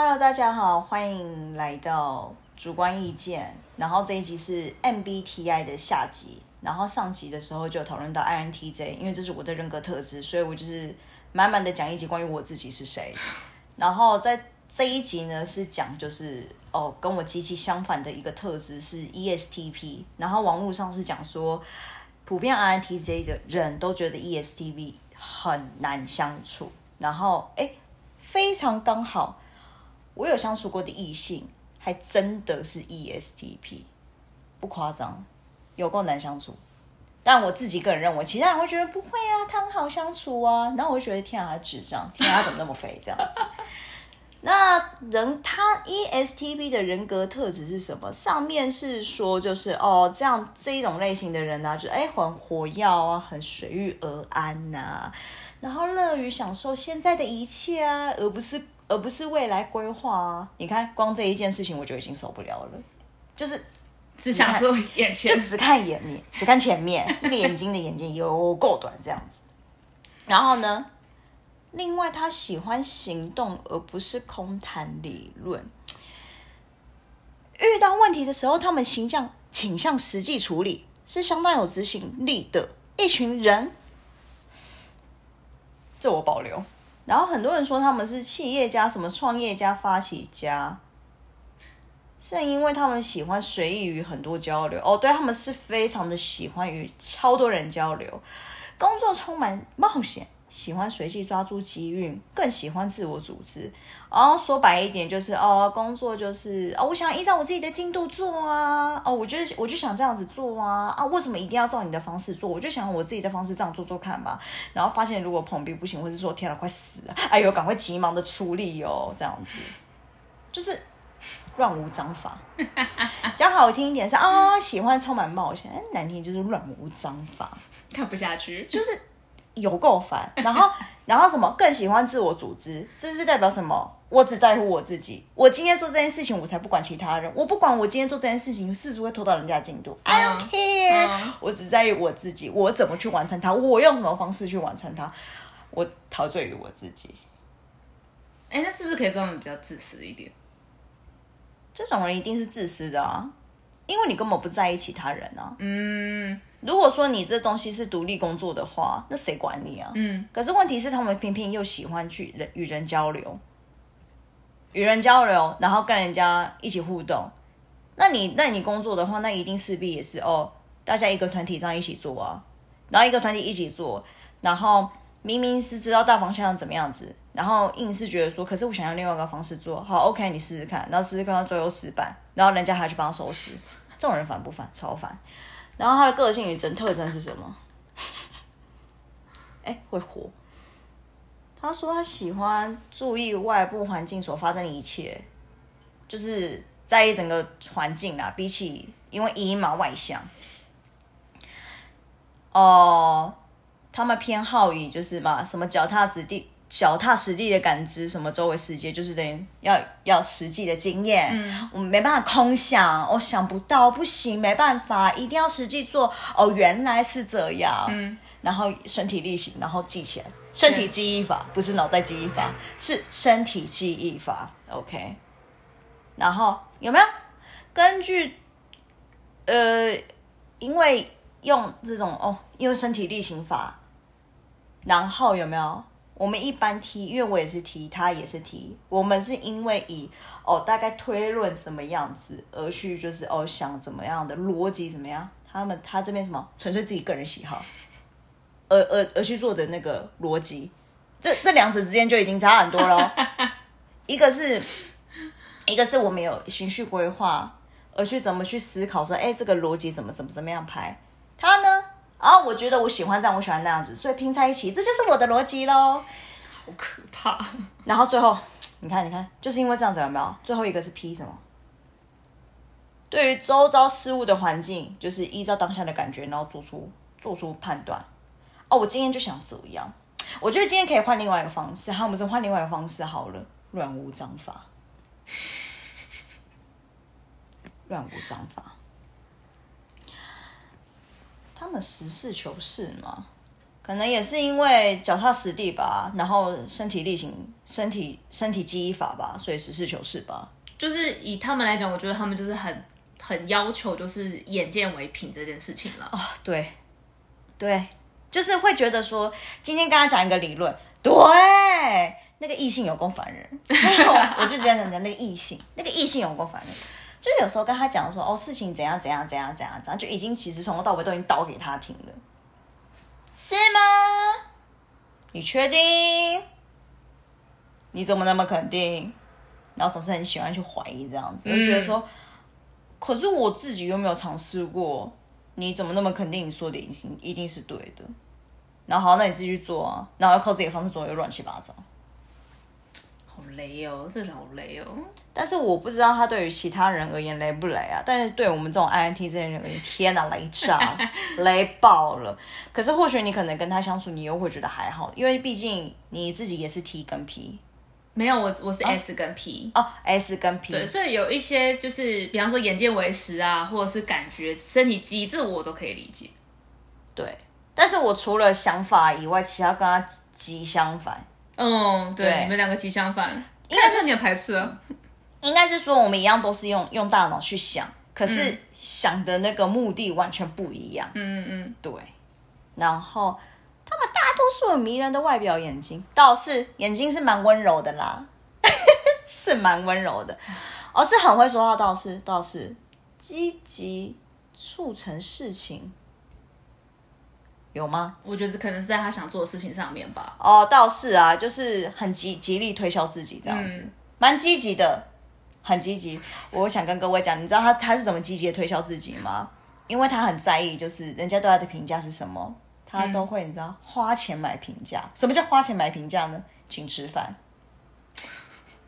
Hello，大家好，欢迎来到主观意见。然后这一集是 MBTI 的下集，然后上集的时候就讨论到 INTJ，因为这是我的人格特质，所以我就是满满的讲一集关于我自己是谁。然后在这一集呢是讲就是哦跟我极其相反的一个特质是 ESTP，然后网络上是讲说普遍 INTJ 的人都觉得 ESTP 很难相处，然后哎非常刚好。我有相处过的异性，还真的是 ESTP，不夸张，有够难相处。但我自己个人认为，其他人会觉得不会啊，他很好相处啊。然后我就觉得天啊，他智障，天啊，怎么那么肥这样子？那人他 ESTP 的人格特质是什么？上面是说就是哦，这样这一种类型的人呢，就哎很火药啊，很随遇而安呐，然后乐于享受现在的一切啊，而不是。而不是未来规划啊！你看，光这一件事情我就已经受不了了，就是只想说眼前，就只看眼面，只看前面，那个眼睛的眼睛有够短这样子。然后呢，另外他喜欢行动，而不是空谈理论。遇到问题的时候，他们形象倾向实际处理，是相当有执行力的一群人。这我保留。然后很多人说他们是企业家，什么创业家、发起家，是因为他们喜欢随意与很多交流。哦，对他们是非常的喜欢与超多人交流，工作充满冒险。喜欢随机抓住机遇，更喜欢自我组织。然后说白一点，就是哦，工作就是哦，我想依照我自己的进度做啊。哦，我觉得我就想这样子做啊。啊，为什么一定要照你的方式做？我就想我自己的方式这样做做看吧。然后发现如果碰壁不行，或是说天哪，快死了！哎呦，赶快急忙的处理哦，这样子就是乱无章法。讲好听一点是啊，喜欢充满冒险；难听就是乱无章法，看不下去，就是。有够烦，然后，然后什么更喜欢自我组织？这是代表什么？我只在乎我自己。我今天做这件事情，我才不管其他人。我不管我今天做这件事情是不是会拖到人家进度，I don't care。我只在意我自己，我怎么去完成它，我用什么方式去完成它，我陶醉于我自己。哎，那是不是可以说他们比较自私一点？这种人一定是自私的啊，因为你根本不在意其他人啊。嗯。如果说你这东西是独立工作的话，那谁管你啊？嗯。可是问题是，他们偏偏又喜欢去人与人交流，与人交流，然后跟人家一起互动。那你那你工作的话，那一定势必也是哦，大家一个团体上一起做啊，然后一个团体一起做，然后明明是知道大方向怎么样子，然后硬是觉得说，可是我想要另外一个方式做好，OK，你试试看，然后试试看到最后失败，然后人家还去帮他收拾，这种人烦不烦？超烦。然后他的个性与真特征是什么？哎，会活。他说他喜欢注意外部环境所发生的一切，就是在意整个环境啦。比起因为一嘛外向，哦，他们偏好于就是嘛什么脚踏实地。脚踏实地的感知，什么周围世界，就是等于要要实际的经验。嗯，我们没办法空想，我想不到，不行，没办法，一定要实际做。哦，原来是这样。嗯，然后身体力行，然后记起来，身体记忆法不是脑袋记忆法，是身体记忆法。OK，然后有没有根据？呃，因为用这种哦，因为身体力行法，然后有没有？我们一般踢，因为我也是踢，他也是踢。我们是因为以哦大概推论什么样子而去，就是哦想怎么样的逻辑怎么样。他们他这边什么纯粹自己个人喜好，而而而去做的那个逻辑，这这两者之间就已经差很多了。一个是一个是我们有情绪规划，而去怎么去思考说，哎，这个逻辑怎么怎么怎么样排。他呢？啊，我觉得我喜欢这样，我喜欢那样子，所以拼在一起，这就是我的逻辑喽。好可怕。然后最后，你看，你看，就是因为这样子，有没有？最后一个是 P 什么？对于周遭事物的环境，就是依照当下的感觉，然后做出做出判断。哦，我今天就想怎么样？我觉得今天可以换另外一个方式，好，我们就换另外一个方式好了。乱无章法，乱无章法。他们实事求是嘛？可能也是因为脚踏实地吧，然后身体力行，身体身体记忆法吧，所以实事求是吧。就是以他们来讲，我觉得他们就是很很要求，就是眼见为凭这件事情了。啊、对，对，就是会觉得说，今天跟他讲一个理论，对，那个异性有够烦人，我就觉得人家那个异性，那个异性有够烦人。就是有时候跟他讲说，哦，事情怎样怎样怎样怎样怎样，就已经其实从头到尾都已经倒给他听了，是吗？你确定？你怎么那么肯定？然后总是很喜欢去怀疑这样子，就觉得说，可是我自己又没有尝试过，你怎么那么肯定你说的一定一定是对的？然后好，那你自己去做啊，然后要靠自己的方式做，又乱七八糟。好雷哦，这人好雷哦。但是我不知道他对于其他人而言雷不雷啊？但是对我们这种 INT 这些人而言，天哪，雷炸，雷爆了。可是或许你可能跟他相处，你又会觉得还好，因为毕竟你自己也是 T 跟 P 没有，我我是 S 跟 P，、哦，S 跟 P，对，所以有一些就是，比方说眼见为实啊，或者是感觉身体记忆，这我都可以理解。对。但是我除了想法以外，其他跟他极相反。嗯，对，对。你们两个极相反，应该是你的排斥。啊。应该是说我们一样都是用用大脑去想，可是想的那个目的完全不一样。嗯嗯。嗯对，然后他们大多数有迷人的外表眼睛，倒是眼睛是蛮温柔的啦，是蛮温柔的，哦，是很会说话，倒是倒是。积极促成事情，有吗？我觉得这可能是在他想做的事情上面吧。哦，倒是啊，就是很极极力推销自己这样子嗯，蛮、积极的，很积极。我想跟各位讲，你知道他他是怎么积极的推销自己吗？因为他很在意，就是人家对他的评价是什么，他都会你知道花钱买评价。什么叫花钱买评价呢？请吃饭，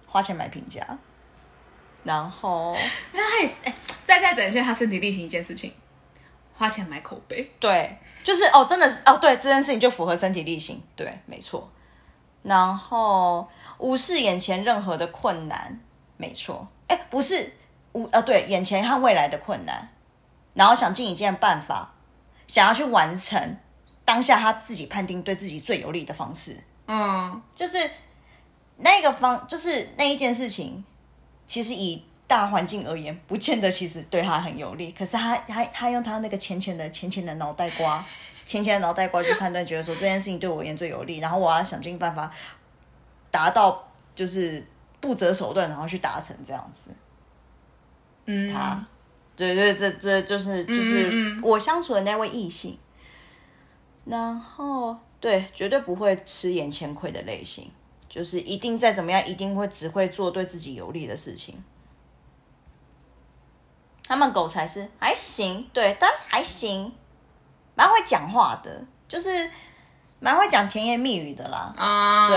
花钱买评价，然后 因为他也是，哎、再再展现他身体力行一件事情，花钱买口碑。对，就是哦，真的是哦，对这件事情就符合身体力行，对，没错。然后无视眼前任何的困难，没错，哎，不是无呃，对，眼前和未来的困难，然后想尽一件办法，想要去完成当下他自己判定对自己最有利的方式，嗯，就是那个方，就是那一件事情，其实以大环境而言，不见得其实对他很有利。可是他他他用他那个浅浅的浅浅的脑袋瓜，浅浅的脑袋瓜去判断，觉得说这件事情对我而言最有利，然后我要想尽办法达到，就是不择手段，然后去达成这样子。嗯，他，对对，这这就是就是我相处的那位异性。然后对，绝对不会吃眼前亏的类型，就是一定再怎么样，一定会只会做对自己有利的事情。他们狗才是还行，对，但还行，蛮会讲话的，就是蛮会讲甜言蜜语的啦。啊，对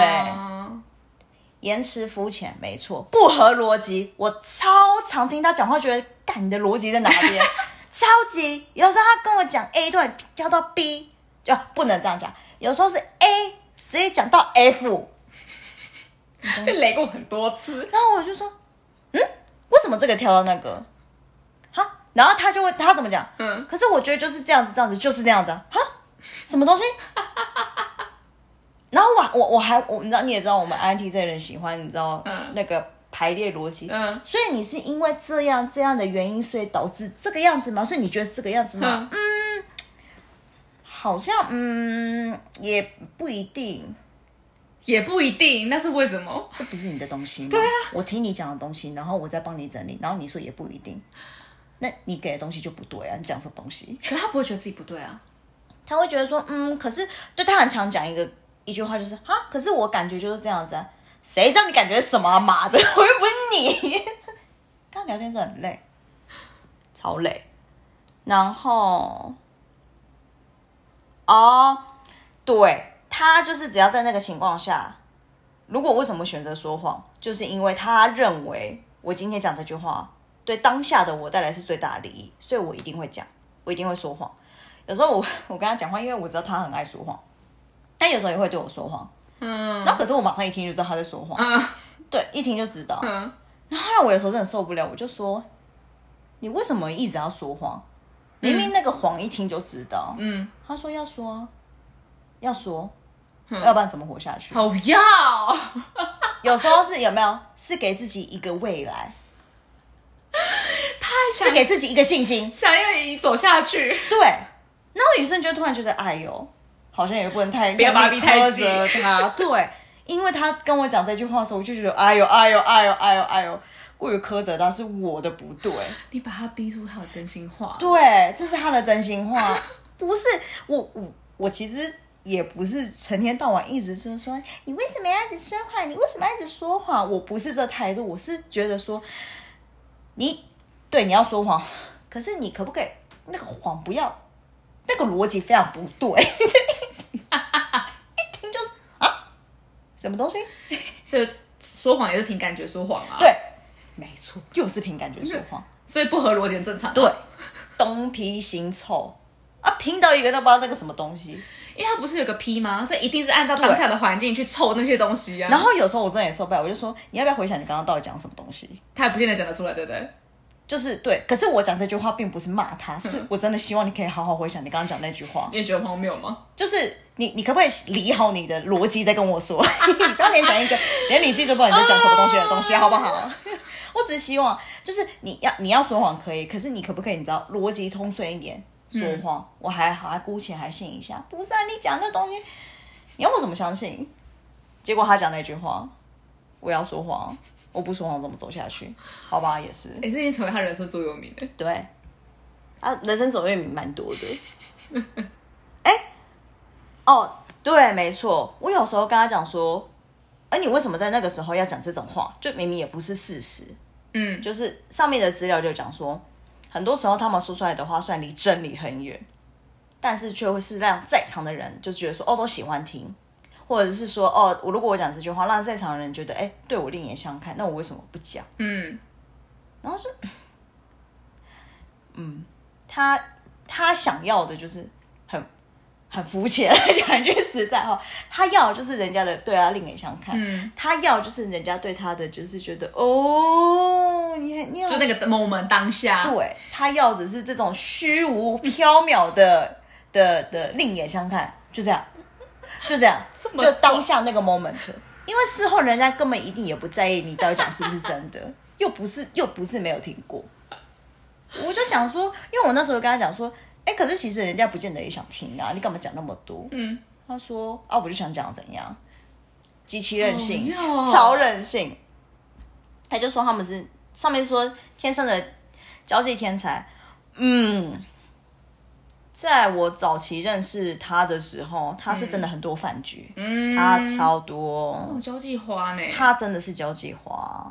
言辞肤浅，没错，不合逻辑。我超常听他讲话，觉得干你的逻辑在哪边？超级有时候他跟我讲 A，突然跳到 B，就不能这样讲。有时候是 A 直接讲到 F，被雷过很多次。然后我就说，嗯，为什么这个跳到那个？哈，然后他就会他怎么讲？嗯，可是我觉得就是这样子，这样子就是那样子啊。哈，什么东西？然后我我我还我你知道你也知道我们 INT 这人喜欢你知道、嗯那个排列逻辑，嗯所以你是因为这样这样的原因，所以导致这个样子吗？所以你觉得这个样子吗？嗯，好像嗯也不一定，也不一定，那是为什么？这不是你的东西吗？对啊，我听你讲的东西，然后我再帮你整理，然后你说也不一定，那你给的东西就不对啊！你讲什么东西？可他不会觉得自己不对啊。他会觉得说，嗯，可是对他很常讲一个一句话，就是哈，可是我感觉就是这样子啊，谁知道你感觉什么、啊？妈的，我又不是你。跟他聊天真的很累，超累。然后，哦，对他就是只要在那个情况下，如果为什么选择说谎，就是因为他认为我今天讲这句话对当下的我带来是最大的利益，所以我一定会讲，我一定会说谎。有时候我 我跟他讲话，因为我知道他很爱说谎，他有时候也会对我说谎。嗯然后可是我马上一听就知道他在说谎，嗯对，一听就知道。嗯，然后我有时候真的受不了，我就说：“你为什么一直要说谎？明明那个谎一听就知道。嗯，他说：“要说啊。”要说，嗯要不然怎么活下去？好要，有时候是有没有是给自己一个未来，是给自己一个信心。想要你走下去。对，然后女生就突然觉得，哎呦，好像也不能太不要把它逼太责他。对，因为他跟我讲这句话的时候，我就觉得，哎呦，哎呦，哎呦，哎呦，哎呦，过于苛责他是我的不对。你把他逼出他的真心话。对，这是他的真心话，不是我我我其实也不是成天到晚一直说说你为什么要一直说谎，你为什么要一直说谎？我不是这态度，我是觉得说你对你要说谎，可是你可不可以那个谎不要那个逻辑非常不对，一听就是啊什么东西？所以说谎也是凭感觉说谎啊。，对，没错，又是凭感觉说谎。所以不合逻辑很正常。对，，东批新臭啊，拼到一个都不知道那个什么东西。因为他不是有个 P 吗？所以一定是按照当下的环境去凑那些东西啊。然后有时候我真的也受不了，我就说你要不要回想你刚刚到底讲什么东西？他也不见得讲得出来，对不对？就是对，可是我讲这句话并不是骂他，是我真的希望你可以好好回想你刚刚讲那句话。你也觉得荒谬吗？就是你，你可不可以理好你的逻辑再跟我说？你不要连讲一个连你自己都不知道你在讲什么东西的东西，好不好？我只是希望，就是你要你要说谎可以，可是你可不可以你知道逻辑通顺一点说谎？我还好，还姑且还信一下。不是啊，你讲那东西，你要我怎么相信？结果他讲那句话，我要说谎，我不说谎怎么走下去？好吧，也是。也是已经成为他人生座右铭了。对，啊，人生座右铭蛮多的。哎、哦，对，没错，我有时候跟他讲说，哎、你为什么在那个时候要讲这种话？就明明也不是事实，嗯，就是上面的资料就讲说，很多时候他们说出来的话虽然离真理很远，但是却会是让在场的人就觉得说，哦，都喜欢听。或者是说，哦，我如果我讲这句话，让在场的人觉得，哎，对我另眼相看，那我为什么不讲？嗯，然后是，嗯，他他想要的就是很很肤浅，讲一句实在话，他要的就是人家的对他另眼相看，嗯。他要就是人家对他的就是觉得哦，你很你好就那个 moment 当下，对他要只是这种虚无缥缈的的的另眼相看，就这样，就这样，么就当下那个 moment，因为事后人家根本一定也不在意你到底讲是不是真的，又不是又不是没有听过。我就讲说，因为我那时候跟他讲说，哎、可是其实人家不见得也想听啊，你干嘛讲那么多？嗯，他说啊，我就想讲怎样，极其任性，超任性。他就说他们是上面说天生的交际天才，嗯，在我早期认识他的时候，他是真的很多饭局，嗯，他超多，哦，交际花呢？他真的是交际花，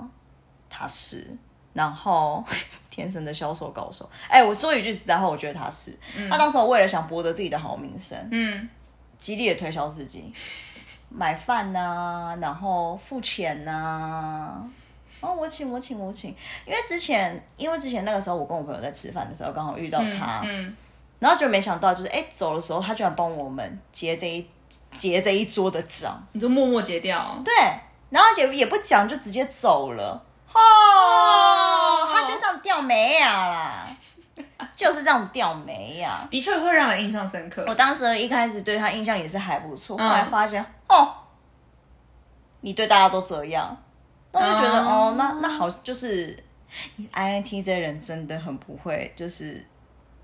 他是，然后 天生的销售高手。哎、我说一句实在话，我觉得他是，他当时我为了想博得自己的好名声，嗯，极力的推销自己，买饭呐、然后付钱呐、哦，我请，我请，我请。因为之前，因为之前那个时候，我跟我朋友在吃饭的时候，刚好遇到他，嗯，然后就没想到，就是哎走的时候，他居然帮我们结这一结这一桌的账，你就默默结掉，对，然后也也不讲，就直接走了。哦，他就这样掉眉呀啦，就是这样掉眉呀。的确会让人印象深刻我。当时一开始对他印象也是还不错，后嗯来发现哦，你对大家都这样，那我就觉得嗯哦，那那好，就是你 INTJ 人真的很不会，就是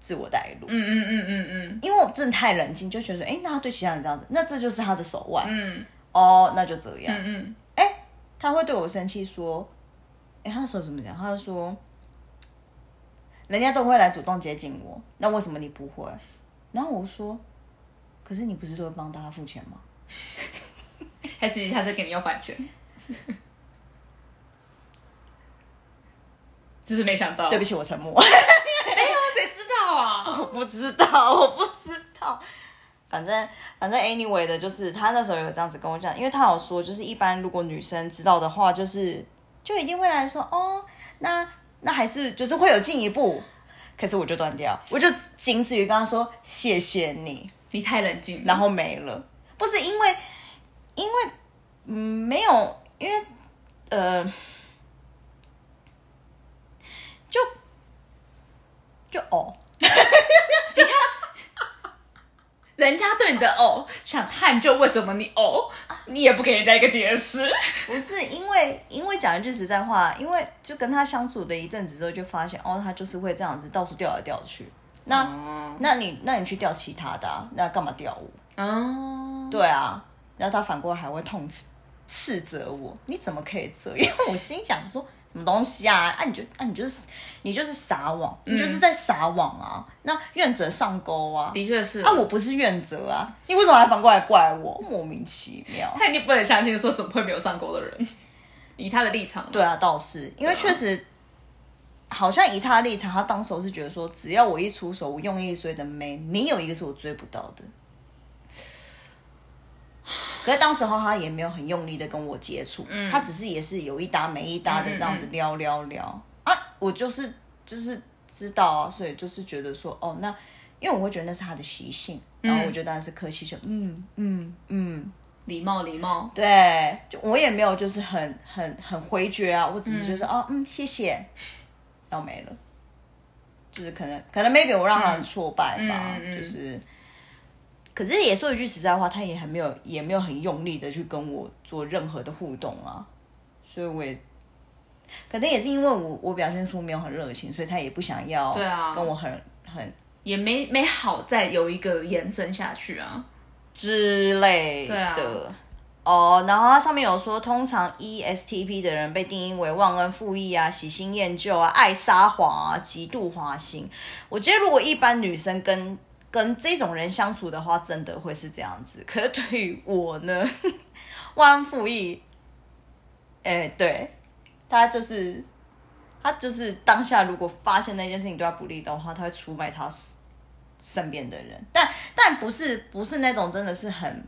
自我带入。嗯嗯嗯嗯嗯因为我真的太冷静，就觉得说，哎，那他对其他人这样子，那这就是他的手腕、嗯哦，那就这样。嗯嗯，哎、他会对我生气说，哎、他那时候怎么讲？他就说，人家都会来主动接近我，那为什么你不会？然后我说，可是你不是都会帮大家付钱吗？还是他是给你要返钱？只是没想到，对不起，我沉默，啊？我不知道，我不知道。反正反正 anyway 的，就是他那时候有这样子跟我讲，因为他有说，就是一般如果女生知道的话，就是就一定会来说，哦，那那还是就是会有进一步。可是我就断掉，我就仅止于跟他说谢谢你，你太冷静，然后没了。不是因为，因为嗯没有，因为呃，就就哦，人人家对你的哦想探究为什么你哦，你也不给人家一个解释。不是因为因为讲一句实在话，因为就跟他相处的一阵子之后，就发现哦，他就是会这样子到处调来调去。那、哦那你那你去调其他的、啊，那干嘛调我？哦，对啊，然后他反过来还会痛斥斥责我，你怎么可以这样？我心想说。什么东西啊？啊，你就啊，你就是你就是撒网，你就是在撒网啊！那愿者上钩啊！的确是啊，我不是愿者啊，你为什么还反过来怪我？莫名其妙。他已经不能相信说怎么会没有上钩的人，以他的立场，对啊，倒是因为确实，好像以他的立场，他当时候是觉得说，只要我一出手，我用力追的妹，没有一个是我追不到的。可是当时候他也没有很用力的跟我接触，他只是也是有一搭没一搭的这样子撩撩撩。啊，我就是就是知道啊，所以就是觉得说，哦，那因为我会觉得那是他的习性，然后我就当然是客气就嗯嗯嗯，礼貌礼貌，对，就我也没有就是很很很回绝啊，我只是就是哦嗯谢谢，然后没了，就是可能可能 maybe 我让他很挫败吧，就是，可是也说一句实在话，他也还没有也没有很用力的去跟我做任何的互动啊，所以我也。可能也是因为我我表现出没有很热情，所以他也不想要对啊跟我很很也没没好再有一个延伸下去啊。之类的。对啊哦，然后它上面有说，通常 E ESTP 的人被定义为忘恩负义啊、喜新厌旧啊、爱撒谎啊、极度花心。我觉得如果一般女生跟跟这种人相处的话，真的会是这样子。可是对于我呢，忘恩负义，哎、对，他就是他就是当下如果发现那件事情对他不利的话，他会出卖他身边的人，但但不是不是那种真的是很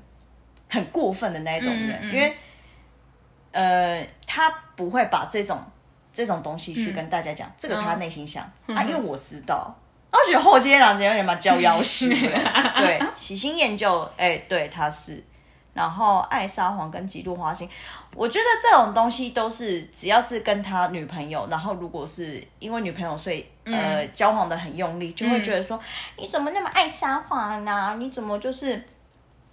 很过分的那一种人，嗯嗯嗯因为呃，他不会把这种这种东西去跟大家讲，这个是他内心想、啊，因为我知道。然后觉得后街两姐有点蛮娇妖羞的，对，喜新厌旧，哎、对，他是，然后爱撒谎跟极度花心，我觉得这种东西都是只要是跟他女朋友，然后如果是因为女朋友所以呃交往的很用力，就会觉得说、你怎么那么爱撒谎呢？你怎么就是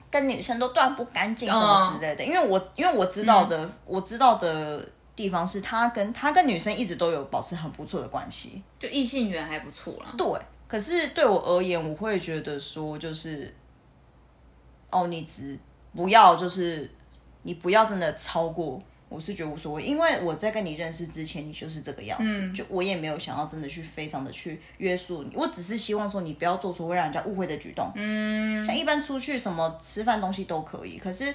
跟女生都断不干净什么之类的？因为我因为我知道的，我知道的地方是他跟他跟女生一直都有保持很不错的关系，就异性缘还不错啦。对，可是对我而言，我会觉得说，就是，哦，你只不要就是你不要真的超过，我是觉得无所谓，因为我在跟你认识之前，你就是这个样子，就我也没有想要真的去非常的去约束你，我只是希望说你不要做出会让人家误会的举动，嗯，像一般出去什么吃饭东西都可以，可是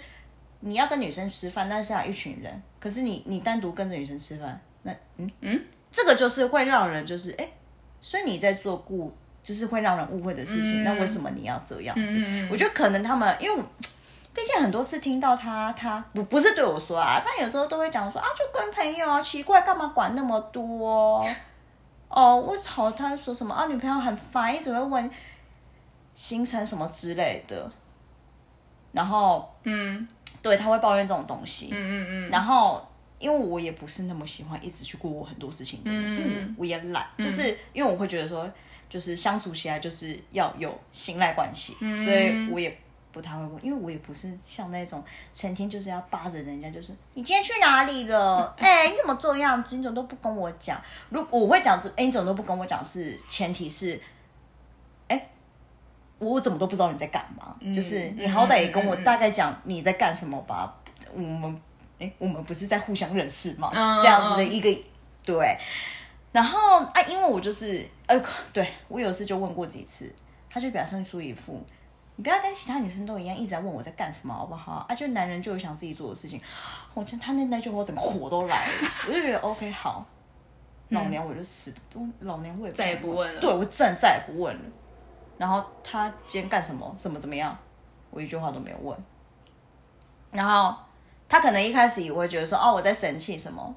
你要跟女生吃饭，但是要一群人，可是你你单独跟着女生吃饭，那嗯嗯，这个就是会让人就是哎。诶所以你在做故，就是会让人误会的事情，那为什么你要这样子？我觉得可能他们，因为毕竟很多次听到他，他不不是对我说啊，他有时候都会讲说啊，就跟朋友啊，奇怪，干嘛管那么多？哦，为什么他说什么啊？女朋友很烦，一直会问行程什么之类的，然后嗯对他会抱怨这种东西，嗯嗯嗯，然后因为我也不是那么喜欢一直去顾我很多事情的人，嗯因为我也懒，就是因为我会觉得说，就是相处起来就是要有信赖关系，嗯所以我也不太会问，因为我也不是像那种成天就是要扒着人家，就是你今天去哪里了？哎、你怎么这样子？你怎么都不跟我讲？如我会讲，哎、你怎么都不跟我讲？是前提是，哎、我怎么都不知道你在干嘛？就是你好歹也跟我大概讲你在干什么吧。我们哎、我们不是在互相认识吗？嗯这样子的一个对。然后啊，因为我就是呃，对我有次就问过几次，他就表现出一副你不要跟其他女生都一样，一直在问我在干什么，好不好？啊，就男人就有想自己做的事情。我真他那那句话，我整个火都来了，我就觉得 OK 好，老娘我就死，我老娘我也再也不问了对我真的再也不问了。然后他今天干什么，怎么怎么样，我一句话都没有问。然后他可能一开始也会觉得说，哦，我在生气什么，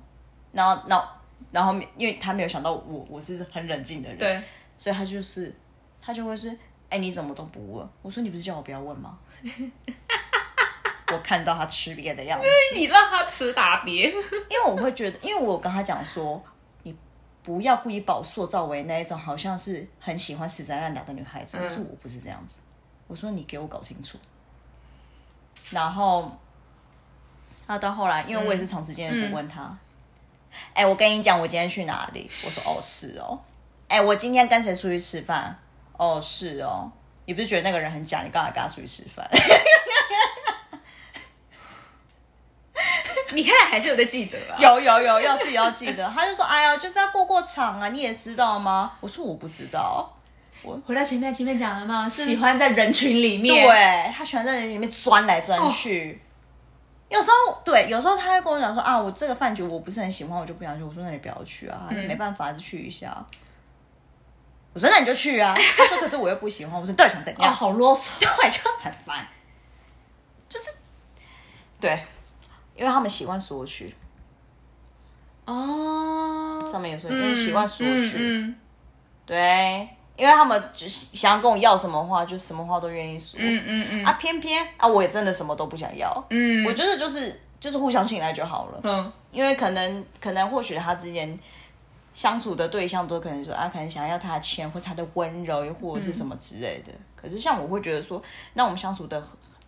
然后，然后，然后，因为他没有想到我我是很冷静的人，对，所以他就是他就会是，哎、你怎么都不问？我说你不是叫我不要问吗？我看到他吃瘪的样子，你让他吃大瘪，因为我会觉得，因为我跟他讲说，你不要故意把我塑造为那一种好像是很喜欢死缠烂打的女孩子。我说我不是这样子，我说你给我搞清楚。然后，他到后来，因为我也是长时间的不问他，哎、我跟你讲，我今天去哪里？我说哦是哦，哎、我今天跟谁出去吃饭？哦是哦，你不是觉得那个人很假？你干嘛跟他出去吃饭？你看来还是有在记得啊。有有有，要自己要记得。他就说，哎呀，就是要过过场啊，你也知道吗？我说我不知道。我回到前面前面讲了吗？喜欢在人群里面。对他喜欢在人里面钻来钻去。有时候对，有时候他会跟我讲说啊，我这个饭局我不是很喜欢，我就不想去。我说那你不要去啊，还是没办法，就去一下。我说那你就去啊。他说可是我又不喜欢。我说到底想怎哦，样？好啰嗦。对，就很烦。就是对，因为他们习惯索取，哦，上面有说，因为习惯索取。对，因为他们就是想要跟我要什么话，就什么话都愿意说。嗯嗯嗯啊，偏偏啊，我也真的什么都不想要。嗯我觉得就是就是互相信赖就好了，嗯因为可能可能或许他之间相处的对象都可能说啊，可能想要他的钱或者他的温柔，又或者是什么之类的。可是像我会觉得说，那我们相处的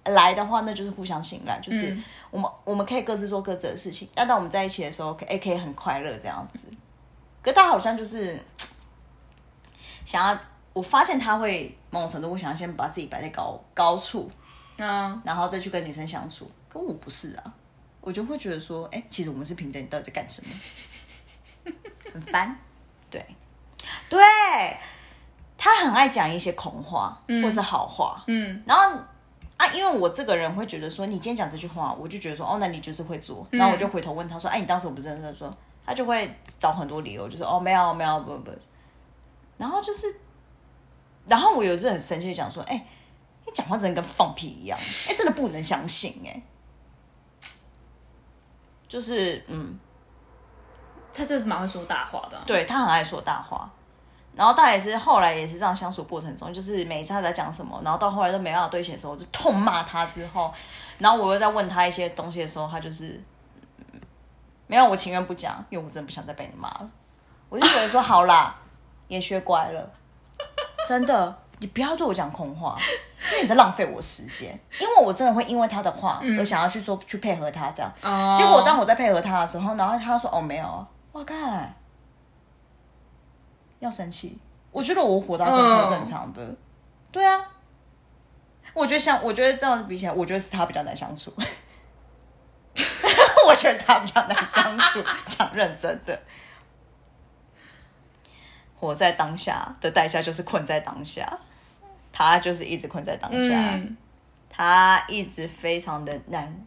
来的话，那就是互相信赖，就是嗯我们、我们可以各自做各自的事情，但当我们在一起的时候，可以可以很快乐这样子。可他好像就是想要，我发现他会某种程度，我想要先把自己摆在高高处，嗯，然后再去跟女生相处。可我不是啊，我就会觉得说，哎、其实我们是平等，你到底在干什么？很烦。对，对，他很爱讲一些空话、或是好话，嗯，然后啊，因为我这个人会觉得说，你今天讲这句话，我就觉得说，哦，那你就是会做。然后我就回头问他说，哎，你当时我不是认真说，他就会找很多理由，就是哦，没有没有不不，然后就是，然后我有一次很生气的讲说，哎，你讲话真的跟放屁一样，哎，真的不能相信，哎，就是嗯，他就是蛮会说大话的啊。对他很爱说大话，然后大也是后来也是这样相处过程中，就是每一次他在讲什么，然后到后来都没办法对齐的时候，我就痛骂他之后，然后我又在问他一些东西的时候，他就是、嗯没有，我情愿不讲，因为我真的不想再被你骂了。我就觉得说好啦，也学乖了，真的，你不要对我讲空话，因为你在浪费我时间，因为我真的会因为他的话而想要去说去配合他这样。哦，结果当我在配合他的时候，然后他说：“哦，没有啊。”我看要生气，我觉得我活到正嗯常正常的，对啊。我觉得像，我觉得这样子比起来，我觉得是他比较难相处。我觉得他比较难相处，讲认真的。活在当下的代价就是困在当下，他就是一直困在当下。嗯，他一直非常的难，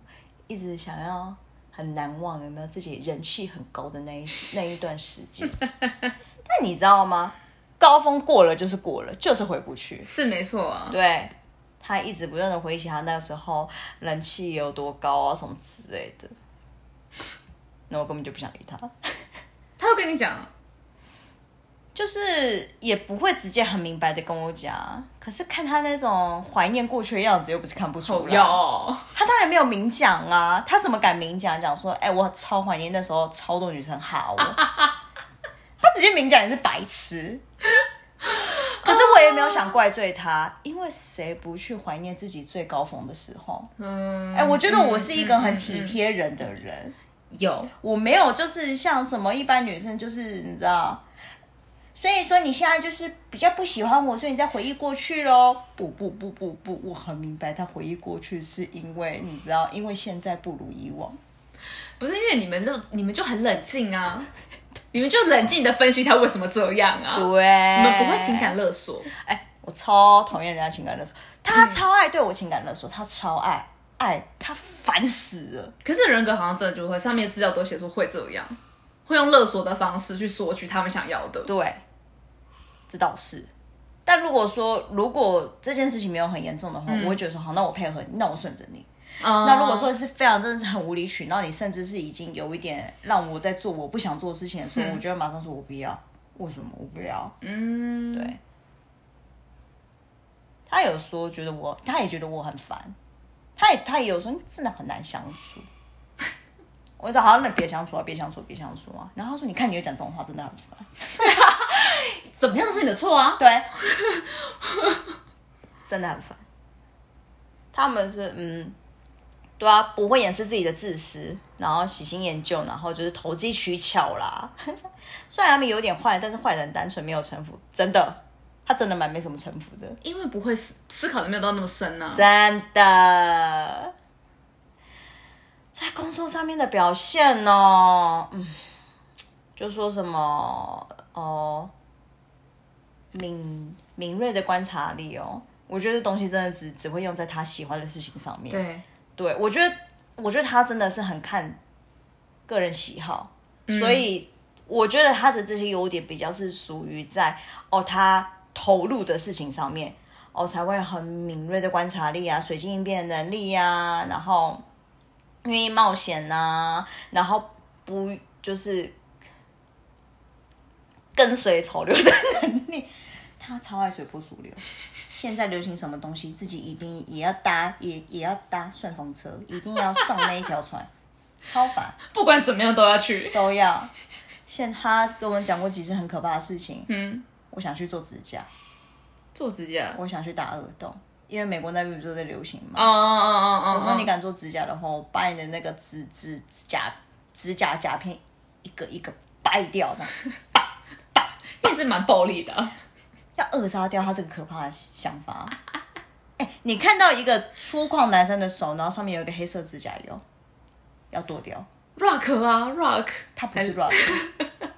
一直想要很难忘有没有自己人气很高的那一那一段时间。但你知道吗？高峰过了就是过了，就是回不去。是没错啊。对他一直不断的回忆起他那时候人气有多高啊，什么之类的。那我根本就不想理他，他会跟你讲，就是也不会直接很明白的跟我讲。可是看他那种怀念过去的样子，又不是看不出来。有，他当然没有明讲啊，他怎么敢明讲讲说，哎、我超怀念那时候超多女生哈我，他直接明讲你是白痴。可是我也没有想怪罪他，因为谁不去怀念自己最高峰的时候？嗯，哎、我觉得我是一个很体贴人的人，有，我没有就是像什么一般女生，就是你知道。所以说你现在就是比较不喜欢我，所以你在回忆过去喽？不不不不不，我很明白，他回忆过去是因为你知道，因为现在不如以往。不是因为你们就你们就很冷静啊，你们就冷静的分析他为什么这样啊，对，你们不会情感勒索，哎，我超讨厌人家情感勒索，他超爱对我情感勒索，他超爱爱他烦死了。可是人格好像真的就会，上面资料都写说会这样，会用勒索的方式去索取他们想要的。对，这倒是。但如果说如果这件事情没有很严重的话，我会觉得说好，那我配合你，那我顺着你。那那如果说是非常真的是很无理取闹，你甚至是已经有一点让我在做我不想做的事情的时候，我就会马上说我不要。为什么我不要？嗯，对。他有说觉得我，他也觉得我很烦，他也他也有说你真的很难相处。我说好，那别相处啊，别相处，别相处啊。然后他说，你看你又讲这种话，真的很烦。怎么样都是你的错啊。对，真的很烦。他们是嗯，对啊，不会掩饰自己的自私，然后喜新厌旧，然后就是投机取巧啦。虽然他们有点坏，但是坏人单纯没有城府，真的，他真的蛮没什么城府的，因为不会思思考的没有到那么深呢、真的。在工作上面的表现呢，嗯，就说什么哦，敏敏锐的观察力哦，我觉得这东西真的只只会用在他喜欢的事情上面。对，对，我觉得，我觉得他真的是很看个人喜好，所以我觉得他的这些优点比较是属于在哦，他投入的事情上面，哦，才会很敏锐的观察力啊，随机应变的能力呀、然后愿意冒险呐、然后不就是跟随潮流的 能力，他超爱随波逐流。现在流行什么东西，自己一定也要搭，也也要搭顺风车，一定要上那一条船，超烦不管怎么样都要去。都要。现他跟我们讲过几次很可怕的事情，嗯，我想去做指甲，做指甲。我想去打耳洞，因为美国那边不是都在流行嘛。哦哦哦哦哦！我说你敢做指甲的话，我把你的那个指指指甲指甲甲片一个一个掰掉的，你 也是蛮暴力的啊。要扼杀掉他这个可怕的想法。哎、你看到一个粗犷男生的手，然后上面有一个黑色指甲油，要剁掉。Rock 啊，Rock，他不是 rock，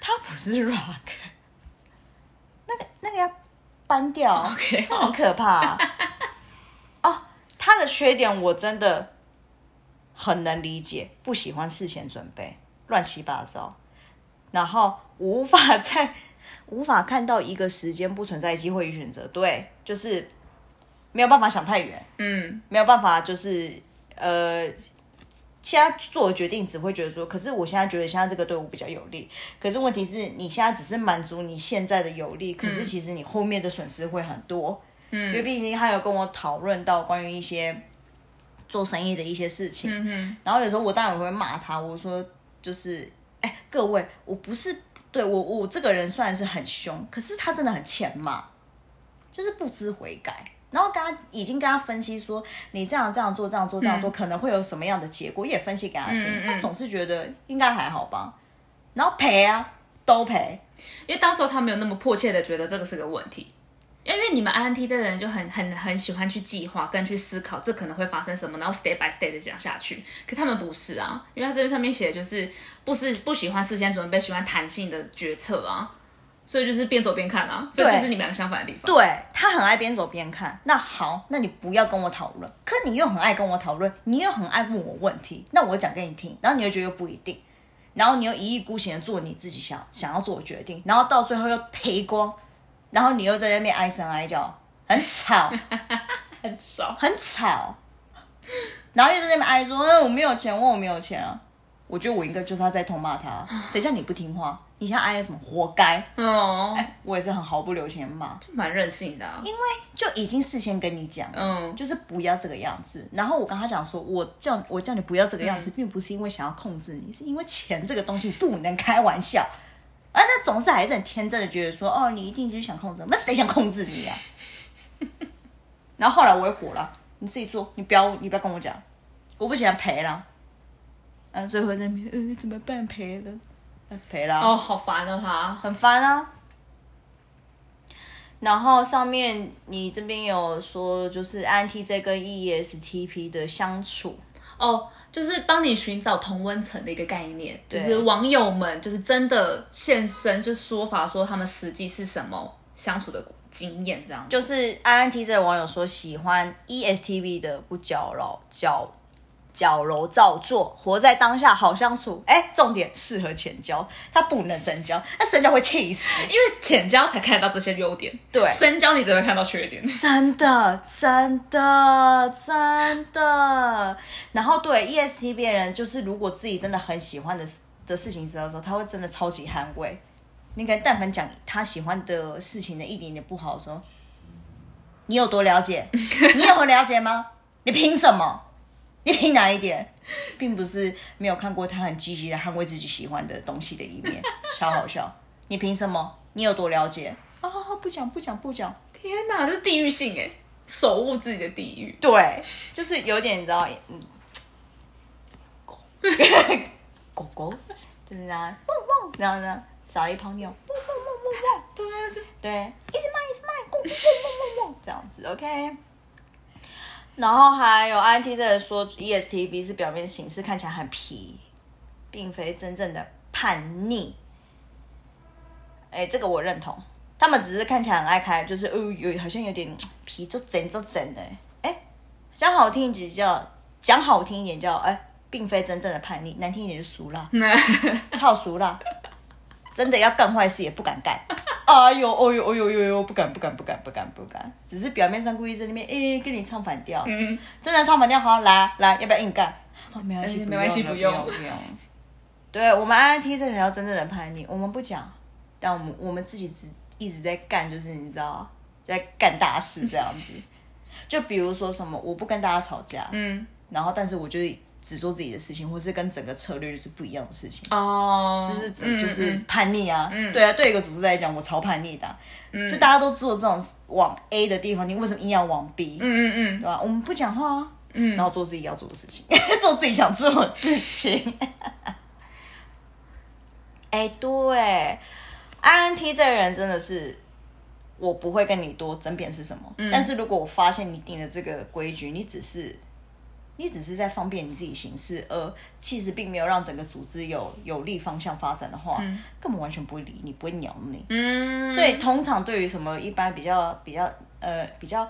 他不是 rock，那个那个要搬掉 OK 好。可怕、哦，他的缺点我真的很能理解，不喜欢事前准备，乱七八糟，然后无法在无法看到一个时间不存在机会与选择，对，就是没有办法想太远，嗯，没有办法，就是呃，现在做的决定只会觉得说，可是我现在觉得现在这个对我比较有利，可是问题是你现在只是满足你现在的有利，可是其实你后面的损失会很多，嗯，因为毕竟他有跟我讨论到关于一些做生意的一些事情，嗯，然后有时候我当然会骂他，我说就是，哎，各位，我不是对我我这个人虽然是很凶，可是他真的很欠骂，就是不知悔改。然后跟他已经跟他分析说，你这样这样做这样做这样做、可能会有什么样的结果，也分析给他听。嗯嗯嗯他总是觉得应该还好吧，然后赔啊，都赔。因为当时候他没有那么迫切的觉得这个是个问题，因为你们 INT 这人就很很很喜欢去计划跟去思考这可能会发生什么，然后 step by step 的讲下去。可他们不是啊，因为他这边上面写的就是不是不喜欢事先准备，喜欢弹性的决策啊，所以就是边走边看啊，所以这是你们两个相反的地方。对他很爱边走边看。那好，那你不要跟我讨论，可你又很爱跟我讨论，你又很爱问我问题，那我讲给你听，然后你又觉得又不一定，然后你又一意孤行的做你自己想想要做的决定，然后到最后又赔光，然后你又在那边唉声哀叫，很吵，很吵。很吵，然后又在那边哀说，嗯，我没有钱，我我没有钱啊。我觉得我应该就是他在痛骂他，谁叫你不听话？你现在哀什么？活该！哦，哎，我也是很毫不留情的骂。蛮任性的、啊。因为就已经事先跟你讲，嗯，就是不要这个样子。然后我跟他讲说，我叫我叫你不要这个样子，并不是因为想要控制你，是因为钱这个东西不能开玩笑。啊，那总是还是很天真的觉得说，哦，你一定就是想控制我，那谁想控制你啊、然后后来我也火了，你自己做，你不要你不要跟我讲，我不其然赔了。啊，最后在那边，呃，怎么办？赔了，啊赔了。哦，好烦啊，他。很烦啊。然后上面你这边有说，就是 INTJ 跟 E ESTP 的相处，哦，就是帮你寻找同温层的一个概念，就是网友们就是真的现身，就说法说他们实际是什么相处的经验这样。就是 INTJ 的网友说喜欢 E S T V 的不矫揉矫矫揉造作，活在当下好相处。哎，重点适合浅交，他不能深交，那深交会气死。因为浅交才看得到这些优点，对深交你只会看到缺点。真的，真的，真的。然后对 E ESTP 人，就是如果自己真的很喜欢的事的事情的时候，他会真的超级捍卫。你可能但凡讲他喜欢的事情的一点点不好的时候，你有多了解？你有很了解吗？你凭什么？你凭哪一点？并不是没有看过他很积极的捍卫自己喜欢的东西的一面，超好笑。你凭什么？你有多了解？啊、不讲不讲不讲。天哪，这是地域性哎！守护自己的地域。对，就是有点你知道，嗯，狗狗狗就是这样，汪汪，然后呢撒了一泡尿，汪汪汪汪汪，对啊，这对，一直卖一直卖，汪汪汪汪汪，这样子，OK。然后还有 INTZ 的说 E ESTP 是表面形式看起来很皮，并非真正的叛逆。哎，这个我认同，他们只是看起来很爱开，就是哦有好像有点皮就整就整的。哎，讲好听一点叫讲好听一点叫哎，并非真正的叛逆，难听一点就俗辣，操俗辣，真的要干坏事也不敢干。哎呦，哦呦，哦呦呦呦，不敢，不敢，不敢，不敢，不敢，只是表面上故意在那边，哎，跟你唱反调。嗯，真的唱反调，好，来来，要不要硬干？哦，没关系，哎没关系不不用不用。对我们 INT 这才叫真正的叛逆，我们不讲，但我们我们自己只一直在干，就是你知道，在干大事这样子。就比如说什么，我不跟大家吵架，嗯，然后但是我就是只做自己的事情，或是跟整个策略就是不一样的事情。哦，就是嗯就是嗯叛逆啊，嗯对啊，对一个组织来讲，我超叛逆的啊、就大家都做这种往 A 的地方，你为什么硬要往 B？、嗯嗯嗯对吧？我们不讲话啊，嗯，然后做自己要做的事情，做自己想做的事情。哎、对，INT 这个人真的是，我不会跟你多争辩是什么，嗯但是如果我发现你定了这个规矩，你只是。你只是在方便你自己行事，而其实并没有让整个组织有有利方向发展的话，根本完全不会理你，不会鸟你。嗯，所以通常对于什么一般比较比较呃比较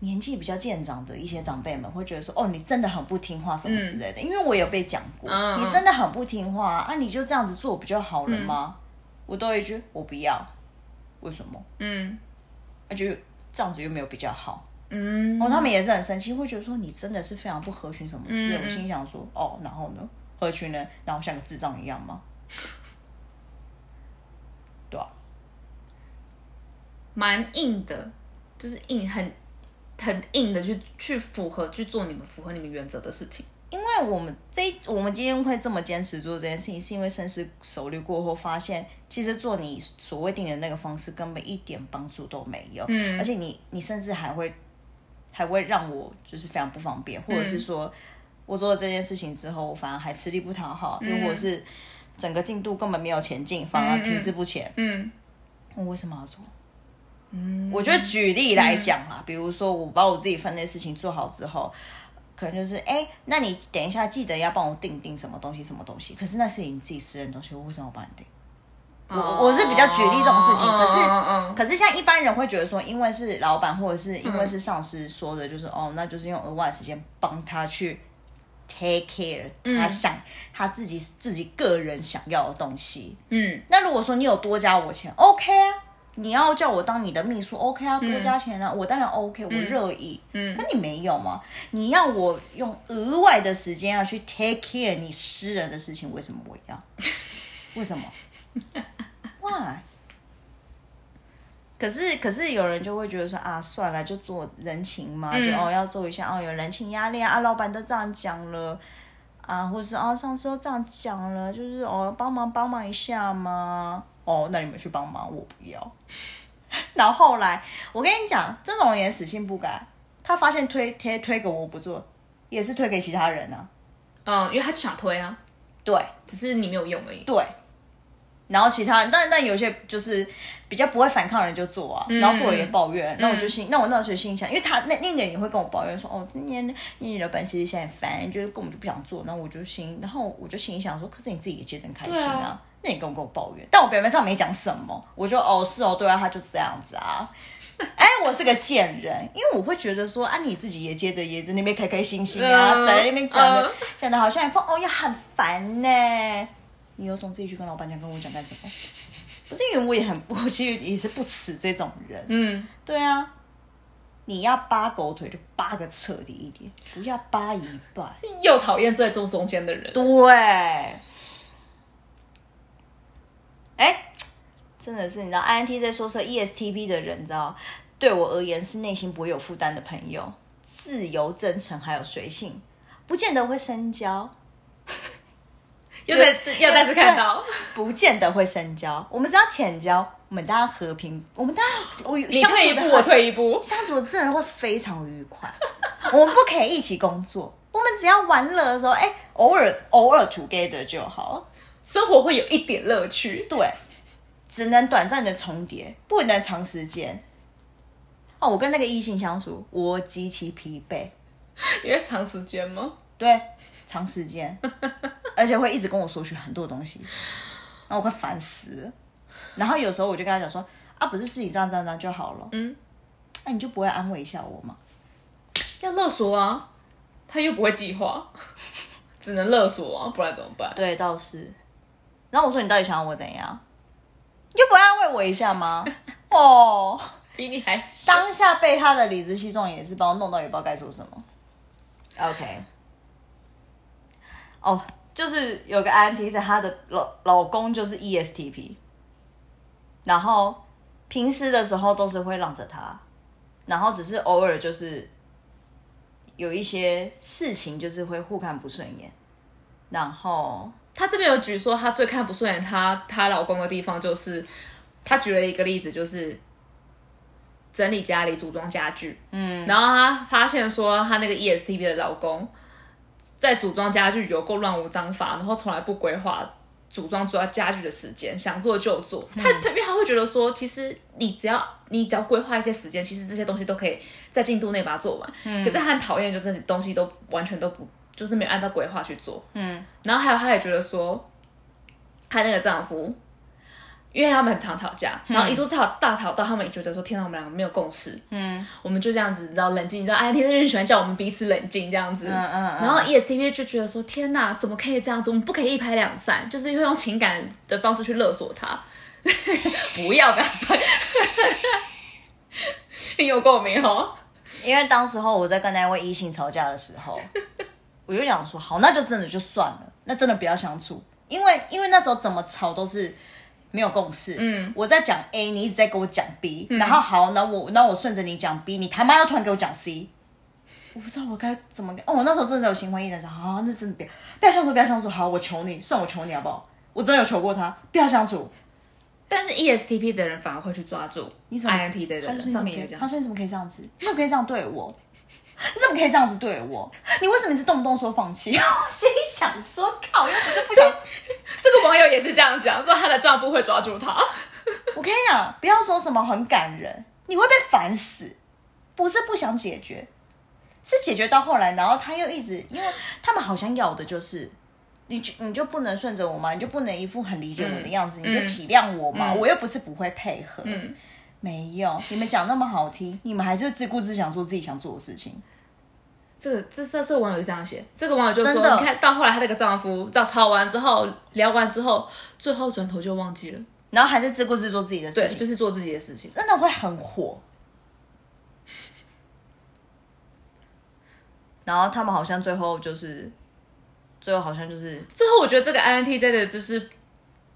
年纪比较渐长的一些长辈们，会觉得说，哦，你真的很不听话什么之类的。因为我有被讲过，嗯你真的很不听话啊，你就这样子做不就好了吗？我都一句我不要，为什么？嗯那就这样子又没有比较好。嗯，然后他们也是很生气，会觉得说你真的是非常不合群什么之类。嗯我心想说，哦，然后呢，合群呢，然后像个智障一样吗？对啊，蛮硬的，就是硬很很硬的去去符合去做你们符合你们原则的事情。因为我们这我们今天会这么坚持做这件事情，是因为深思熟虑过后发现，其实做你所谓定的那个方式根本一点帮助都没有，嗯而且你你甚至还会还会让我就是非常不方便，或者是说我做了这件事情之后，我反而还吃力不讨好，又或者是整个进度根本没有前进，反而停滞不前，嗯。我为什么要做？嗯，我觉得举例来讲啦，比如说我把我自己分内事情做好之后，可能就是哎、那你等一下记得要帮我订订什么东西什么东西，可是那是你自己私人东西，我为什么要帮你订？我我是比较举例这种事情，可是可是像一般人会觉得说，因为是老板或者是因为是上司说的，就是、哦，那就是用额外的时间帮他去 take care 他想、他自己自己个人想要的东西。嗯那如果说你有多加我钱，OK 啊，你要叫我当你的秘书，OK 啊，多加钱啊，我当然 OK，我乐意。嗯可你没有嘛？你要我用额外的时间要去 take care 你私人的事情，为什么我要？为什么 ？Why？可是，可是有人就会觉得说啊，算了，就做人情嘛，嗯就哦要做一下哦，有人情压力啊，啊老板都这样讲了啊，或者是哦上司都这样讲了，就是哦帮忙帮忙一下嘛，哦那你们去帮忙，我不要。然后后来我跟你讲，这种人也死性不改，他发现推推推给我不做，也是推给其他人啊，嗯，因为他就想推啊，对只是你没有用而已。对。然后其他人，但但有些就是比较不会反抗的人就做啊，然后做了也抱怨，那我就心，那我那时候心想，因为他那那个人也会跟我抱怨说，哦，那那那老板其实现在很烦，就是根本就不想做，然后我就心，然后我就心里想说，可是你自己也接得很开心啊啊，那你跟我跟我抱怨，但我表面上没讲什么，我就哦是哦，对啊，他就这样子啊。哎，我是个贱人，因为我会觉得说啊，你自己也接的也在那边开开心心啊，嗯。在那边讲的嗯。讲的好像说哦也很烦呢。你有种自己去跟老板娘，跟我讲干什么？不是因为我也很，我其实也是不耻这种人。嗯，对啊，你要扒狗腿就扒个彻底一点，不要扒一半。又讨厌坐在中间的人。对，哎，真的是你知道，INT 在说说 ESTP 的人，你知道，对我而言是内心不会有负担的朋友，自由、真诚还有随性，不见得会深交，又再次又再次看到，不见得会深交，我们只要浅交，我们大家和平，我们大家我你退一步，我退一步，相处的自然会非常愉快。我们不可以一起工作，我们只要玩乐的时候，哎，偶尔偶尔 together 就好，生活会有一点乐趣。对，只能短暂的重叠，不能长时间。哦，我跟那个异性相处，我极其疲惫。因为长时间吗？对，长时间，而且会一直跟我索取很多东西，然后我快烦死了。然后有时候我就跟他讲说：“啊，不是事情这样这样这样就好了。”嗯，那你就不会安慰一下我吗？要勒索啊，他又不会计划，只能勒索啊，不然怎么办？对，倒是。然后我说：“你到底想要我怎样？你就不安慰我一下吗？”哦。比你还当下被他的理直气壮也是把我弄到也不知道该说什么。OK，哦，就是有个 I N T 是她的老老公就是 E S T P，然后平时的时候都是会让着她，然后只是偶尔就是有一些事情就是会互看不顺眼，然后她这边有举说她最看不顺眼她她老公的地方就是她举了一个例子就是。整理家里、组装家具，嗯，然后她发现说，她那个 ESTP 的老公在组装家具有够乱无章法，然后从来不规划组装主要家具的时间，想做就做。他特别他会觉得说，其实你只要你只要规划一些时间，其实这些东西都可以在进度内把它做完。嗯，可是他很讨厌就是东西都完全都不就是没有按照规划去做。嗯，然后还有他也觉得说，她那个丈夫。因为他们很常吵架，然后一度吵大吵到他们也觉得说：“天哪，我们两个没有共识。”嗯，我们就这样子，你知道冷静，你知道 I T 的人喜欢叫我们彼此冷静这样子。嗯嗯。然后 E S T P 就觉得说：“天哪，怎么可以这样子？我们不可以一拍两散，就是会用情感的方式去勒索他。”不要不要说，你有共鸣哦。因为当时候我在跟那位异性吵架的时候，我就想说：“好，那就真的就算了，那真的不要相处。”因为因为那时候怎么吵都是。没有共识。嗯，我在讲 A，你一直在跟我讲 B，然后好，那我那我顺着你讲 B，你他妈又突然给我讲 C，我不知道我该怎么。哦，我那时候真的有心灰意冷，说啊，那真的不要不要相处，不要相处。好，我求你，算我求你好不好？我真的有求过他，不要相处。但是 ESTP 的人反而会去抓住你怎么 INTJ 的人，上面也讲，他说你怎么可以这样子？你怎么可以这样对我？你怎么可以这样子对我？你为什么是动不动说放弃？我心想说，靠，又不是不想。这个网友也是这样讲，说她的丈夫会抓住她。我跟你讲，不要说什么很感人，你会被烦死。不是不想解决，是解决到后来，然后他又一直，因为他们好像要的就是，你就你就不能顺着我吗？你就不能一副很理解我的样子？你就体谅我吗？我又不是不会配合。没有，你们讲那么好听，你们还是自顾自想做自己想做的事情。这个这这这个网友就这样写，这个网友就说：“你看到后来，她那个丈夫在吵完之后，聊完之后，最后转头就忘记了，然后还是自顾自做自己的事情，就是做自己的事情，真的会很火。然后他们好像最后就是，最后好像就是最后，我觉得这个 INTJ 的就是。”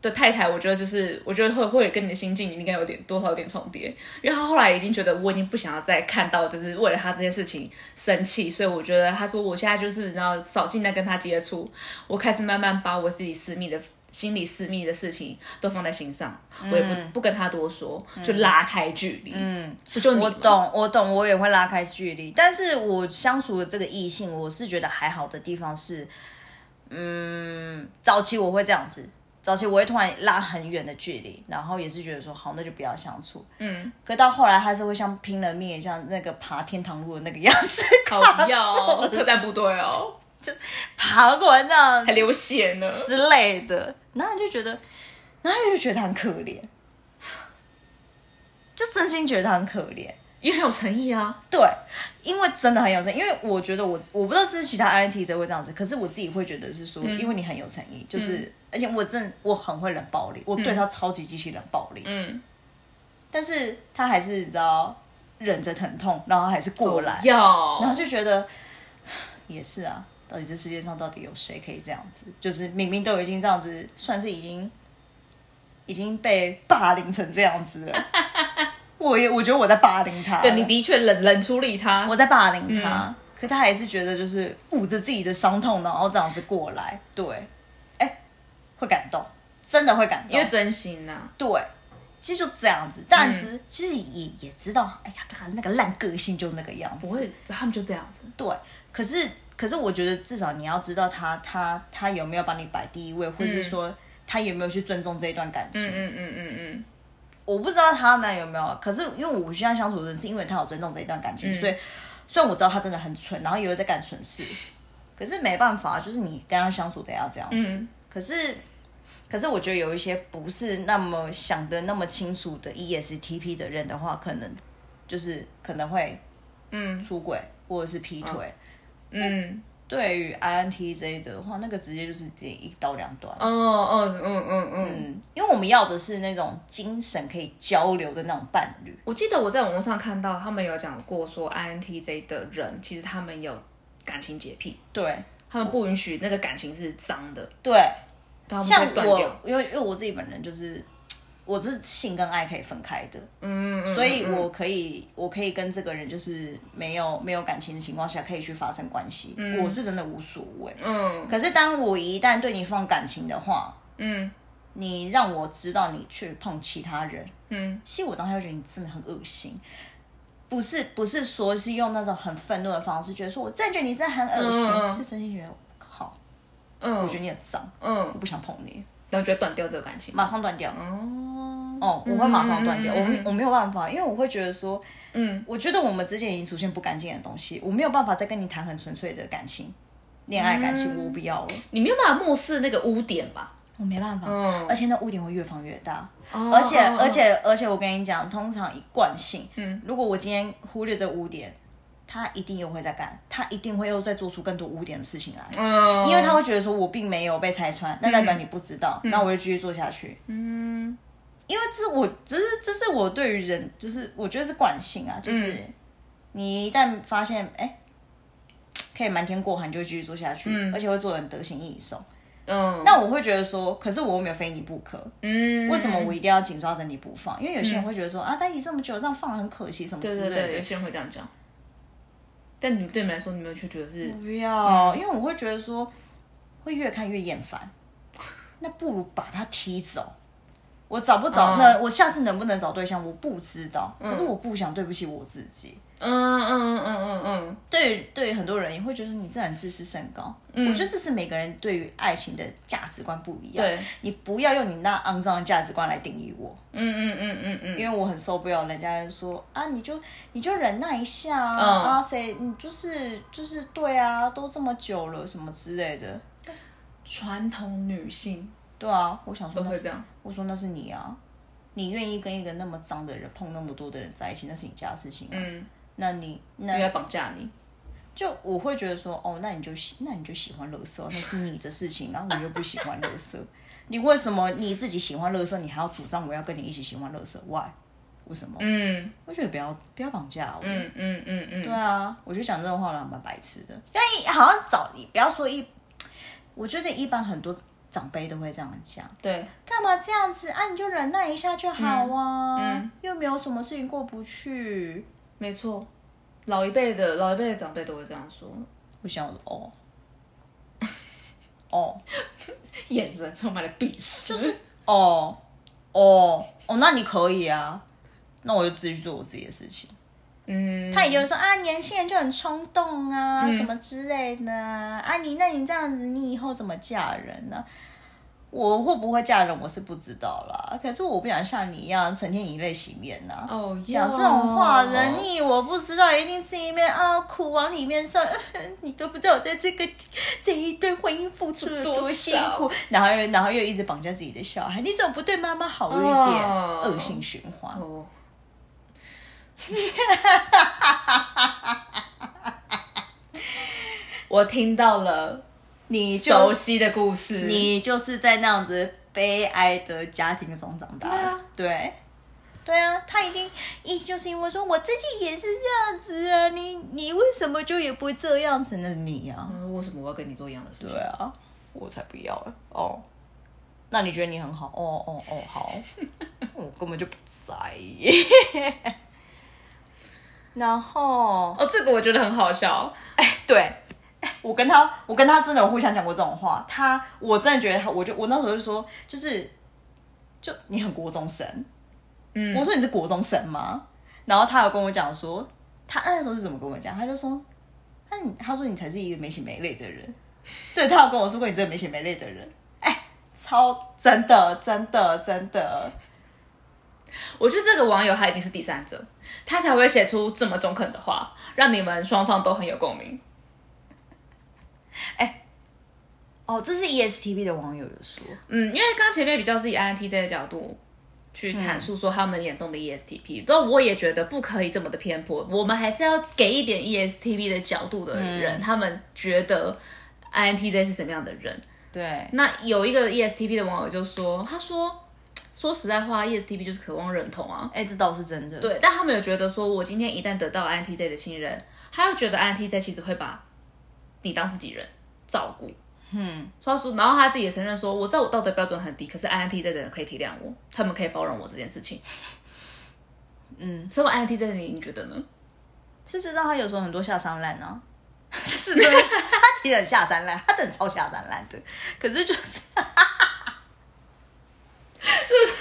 的太太，我觉得就是，我觉得会会跟你的心境应该有点多少有点重叠，因为他后来已经觉得我已经不想要再看到，就是为了他这些事情生气，所以我觉得他说我现在就是然后少尽量跟他接触，我开始慢慢把我自己私密的心理私密的事情都放在心上，我也不不跟他多说，就拉开距离。嗯，不就我懂，我懂，我也会拉开距离，但是我相处的这个异性，我是觉得还好的地方是，嗯，早期我会这样子。早期我会突然拉很远的距离，然后也是觉得说好，那就不要相处。嗯，可到后来还是会像拼了命，像那个爬天堂路的那个样子。好要特战部队哦，就爬过来那样，还流血呢之类的。然后你就觉得，然后就觉得他很可怜，就真心觉得他很可怜。也很有诚意啊，对，因为真的很有诚意。因为我觉得我我不知道是其他 I N T 者会这样子，可是我自己会觉得是说，因为你很有诚意，就是而且我真我很会冷暴力，我对他超级极其冷暴力，嗯，但是他还是你知道忍着疼痛，然后还是过来，然后就觉得 也是啊，到底这世界上到底有谁可以这样子？就是明明都已经这样子，算是已经已经被霸凌成这样子了。我也我觉得我在霸凌他，对，你的确冷冷处理他，我在霸凌他，可他还是觉得就是捂着自己的伤痛，然后这样子过来，对，哎，会感动，真的会感动，因为真心呐，对，其实就这样子，但是其实也也知道，哎呀，他那个烂个性就那个样子。不会，他们就这样子。对，可是可是我觉得至少你要知道他他他有没有把你摆第一位，或者是说他有没有去尊重这一段感情。嗯嗯嗯嗯嗯。我不知道他呢有没有，可是因为我现在相处的是因为他有尊重这一段感情，所以虽然我知道他真的很蠢，然后也有在干蠢事，可是没办法，就是你跟他相处得要这样子。可是。可是我觉得有一些不是那么想的那么清楚的 ESTP 的人的话，可能就是可能会嗯出轨或者是劈腿。嗯，对于 INTJ 的话，那个直接就是直接一刀两断。哦哦嗯嗯嗯，因为我们要的是那种精神可以交流的那种伴侣。我记得我在网络上看到他们有讲过，说 INTJ 的人其实他们有感情洁癖，对他们不允许那个感情是脏的。对。像我，因为因为我自己本人就是，我是性跟爱可以分开的，嗯，所以我可以我可以跟这个人就是没有没有感情的情况下可以去发生关系，我是真的无所谓，嗯。可是当我一旦对你放感情的话，嗯，你让我知道你去碰其他人，嗯，其实我当时就觉得你真的很恶心，不是不是说是用那种很愤怒的方式，觉得说我真的觉得你真的很恶心，是真心觉得。嗯，我觉得你很脏，嗯，我不想碰你，然后觉得断掉这个感情，马上断掉。哦，哦，我会马上断掉，我我没有办法，因为我会觉得说，嗯，我觉得我们之间已经出现不干净的东西，我没有办法再跟你谈很纯粹的感情，恋爱感情我不要了。你没有办法漠视那个污点吧？我没办法，嗯，而且那污点会越放越大，而且而且而且我跟你讲，通常一惯性，嗯，如果我今天忽略这污点。他一定又会在干，他一定会又再做出更多污点的事情来，嗯，因为他会觉得说我并没有被拆穿，那代表你不知道，那我就继续做下去，嗯，因为这我这是这是我对于人就是我觉得是惯性啊，就是你一旦发现哎可以瞒天过海，你就继续做下去，而且会做人得心应手，嗯，那我会觉得说，可是我又没有非你不可，嗯，为什么我一定要紧抓着你不放？因为有些人会觉得说啊，在一起这么久，这样放了很可惜什么之类的，有些人会这样讲。但你对你们来说，你们去觉得是不要，因为我会觉得说，会越看越厌烦，那不如把他踢走。我找不着，那我下次能不能找对象，我不知道。可是我不想对不起我自己。嗯嗯嗯嗯嗯嗯。对于对于很多人也会觉得你这人自视甚高。嗯。我觉得这是每个人对于爱情的价值观不一样。对。你不要用你那肮脏的价值观来定义我。嗯嗯嗯嗯嗯。因为我很受不了人家说啊，你就你就忍耐一下啊，啊谁你就是就是对啊，都这么久了什么之类的。但是传统女性。对啊，我想说都会这样。我说那是你啊，你愿意跟一个那么脏的人碰那么多的人在一起，那是你家的事情啊。嗯，那你那要绑架你，就我会觉得说，哦，那你就喜，那你就喜欢乐色，那是你的事情，然后我又不喜欢乐色，你为什么你自己喜欢乐色，你还要主张我要跟你一起喜欢乐色？Why？为什么？嗯，我觉得不要不要绑架我。嗯嗯嗯嗯，对啊，我觉得讲这种话蛮白痴的。但一好像找你不要说一，我觉得一般很多。长辈都会这样讲，对，干嘛这样子啊？你就忍耐一下就好啊，又没有什么事情过不去。没错，老一辈的老一辈的长辈都会这样说。我想哦，哦，眼神充满了鄙视。哦哦哦，那你可以啊，那我就自己去做我自己的事情。嗯，他也有说啊，年轻人就很冲动啊，什么之类的啊，你那你这样子，你以后怎么嫁人呢？我会不会嫁人，我是不知道啦。可是我不想像你一样成天以泪洗面呐。哦，讲这种话，人你我不知道，一定是一面啊苦往里面上。你都不知道我在这个这一段婚姻付出了多辛苦，然后又然后又一直绑架自己的小孩，你怎么不对妈妈好一点？恶性循环。我听到了你熟悉的故事，你就是在那样子悲哀的家庭中长大。对啊，对，对啊，他一定一就是因为说我自己也是这样子啊，你你为什么就也不会这样子呢？你啊，为什么我要跟你做一样的事情？对啊，我才不要哦。那你觉得你很好？哦哦哦，好，我根本就不在意。然后哦，这个我觉得很好笑。哎，对，我跟他，我跟他真的有互相讲过这种话。他，我真的觉得他，我就我那时候就说，就是，就你很国中生，嗯，我说你是国中生吗？然后他有跟我讲说，他那时候是怎么跟我讲？他就说，他他说你才是一个没血没泪的人。对他有跟我说过，你这个没血没泪的人，哎，超真的真的真的。我觉得这个网友他一定是第三者，他才会写出这么中肯的话，让你们双方都很有共鸣。哎，哦，这是 ESTP 的网友有说，嗯，因为刚前面比较是以 INTJ 的角度去阐述说他们眼中的 ESTP，但我也觉得不可以这么的偏颇，我们还是要给一点 ESTP 的角度的人，他们觉得 INTJ 是什么样的人。对，那有一个 ESTP 的网友就说，他说。说实在话，ESTP 就是渴望认同啊。哎，这倒是真的。对，但他们有觉得说，我今天一旦得到 INTJ 的信任，他又觉得 INTJ 其实会把你当自己人照顾。嗯，所以说，然后他自己也承认说，我知道我道德标准很低，可是 INTJ 的人可以体谅我，他们可以包容我这件事情。嗯，身为 INTJ 的你，你觉得呢？事实上，他有时候很多下三滥呢。是的，他其实很下三滥，他真的超下三滥的。可是就是。就是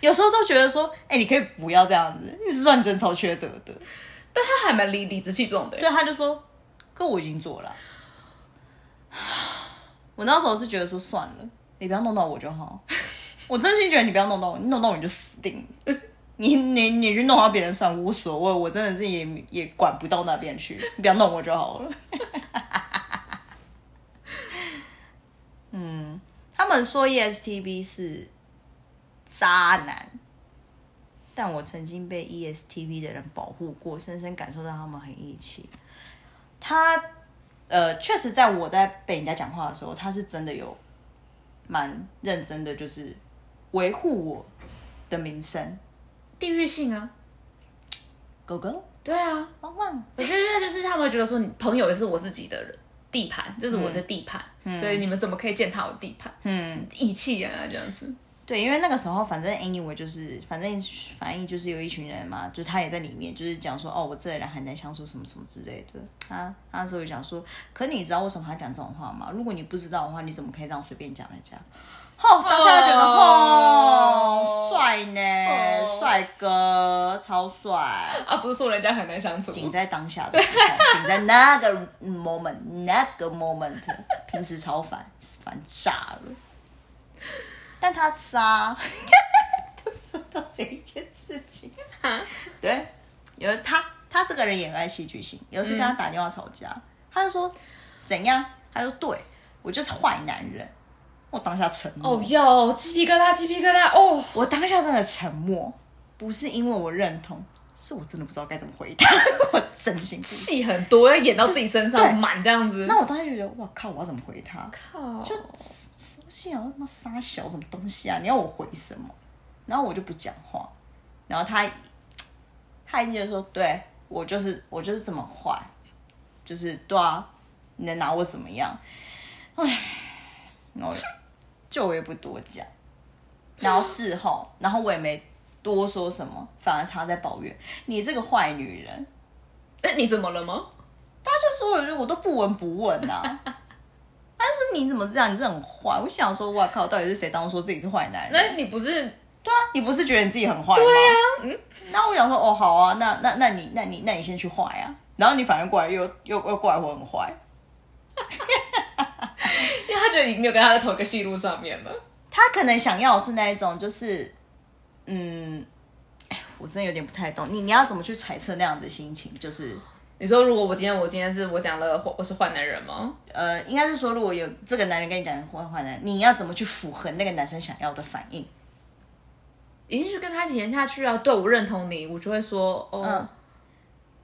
有时候都觉得说，哎，你可以不要这样子，你是算真超缺德的。但他还蛮理理直气壮的。对，他就说，可我已经做了。我那时候是觉得说，算了，你不要弄到我就好。我真心觉得你不要弄到我，你弄到我你就死定 了。你你你去弄到别人算无所谓，我真的是也也管不到那边去。你不要弄我就好了。嗯，他们说 ESTB 是。渣男，但我曾经被 ESTB 的人保护过，深深感受到他们很义气。他，呃，确实在我在被人家讲话的时候，他是真的有蛮认真的，就是维护我的名声。地域性啊，狗狗，对啊，汪汪。我觉得就是他们觉得说，你朋友也是我自己的人地盘，这是我的地盘，所以你们怎么可以践踏我的地盘？嗯，义气啊，这样子。对，因为那个时候反正 anyway 就是，反正反正就是有一群人嘛，就是他也在里面，就是讲说哦，我这人很难相处，什么什么之类的。他他那时候就讲说，可你知道为什么他讲这种话吗？如果你不知道的话，你怎么可以这样随便讲人家？哦，当下觉得哦，帅呢，帅哥，超帅啊！不是说人家很难相处，仅在当下的时候，仅在那个 moment，那个 moment，平时超烦，烦炸了。但他渣，都说到这一件事情。对，有他，他这个人也爱戏剧性。有次跟他打电话吵架，他就说怎样？他说对我就是坏男人。我当下沉默。哦哟，鸡皮疙瘩，鸡皮疙瘩。哦，我当下真的沉默，不是因为我认同，是我真的不知道该怎么回答。我真心戏很多，要演到自己身上满这样子。那我当时觉得，哇靠，我要怎么回他？靠，就。信啊，他妈傻小什么东西啊？你要我回什么？然后我就不讲话。然后他，他一定就说：“对我就是我就是这么坏，就是对啊，你能拿我怎么样？”唉，然后就我也不多讲。然后事后，然后我也没多说什么，反而他在抱怨：“你这个坏女人。”哎，你怎么了吗？他就说了句：“我都不闻不问呐。”他说：“你怎么这样？你这很坏。”我想说：“哇靠，到底是谁当初说自己是坏男人？”那你不是对啊？你不是觉得你自己很坏吗？对啊，嗯。那我想说：“哦，好啊，那那那你那你那你先去坏啊。”然后你反而过来又又又过来我很坏，因为他觉得你没有跟他在同一个戏路上面嘛。他可能想要的是那一种，就是嗯，我真的有点不太懂你，你要怎么去揣测那样的心情？就是。你说，如果我今天我今天是我讲了我是坏男人吗？呃，应该是说，如果有这个男人跟你讲坏坏男人，你要怎么去符合那个男生想要的反应？一定是跟他演下去啊！对我认同你，我就会说哦，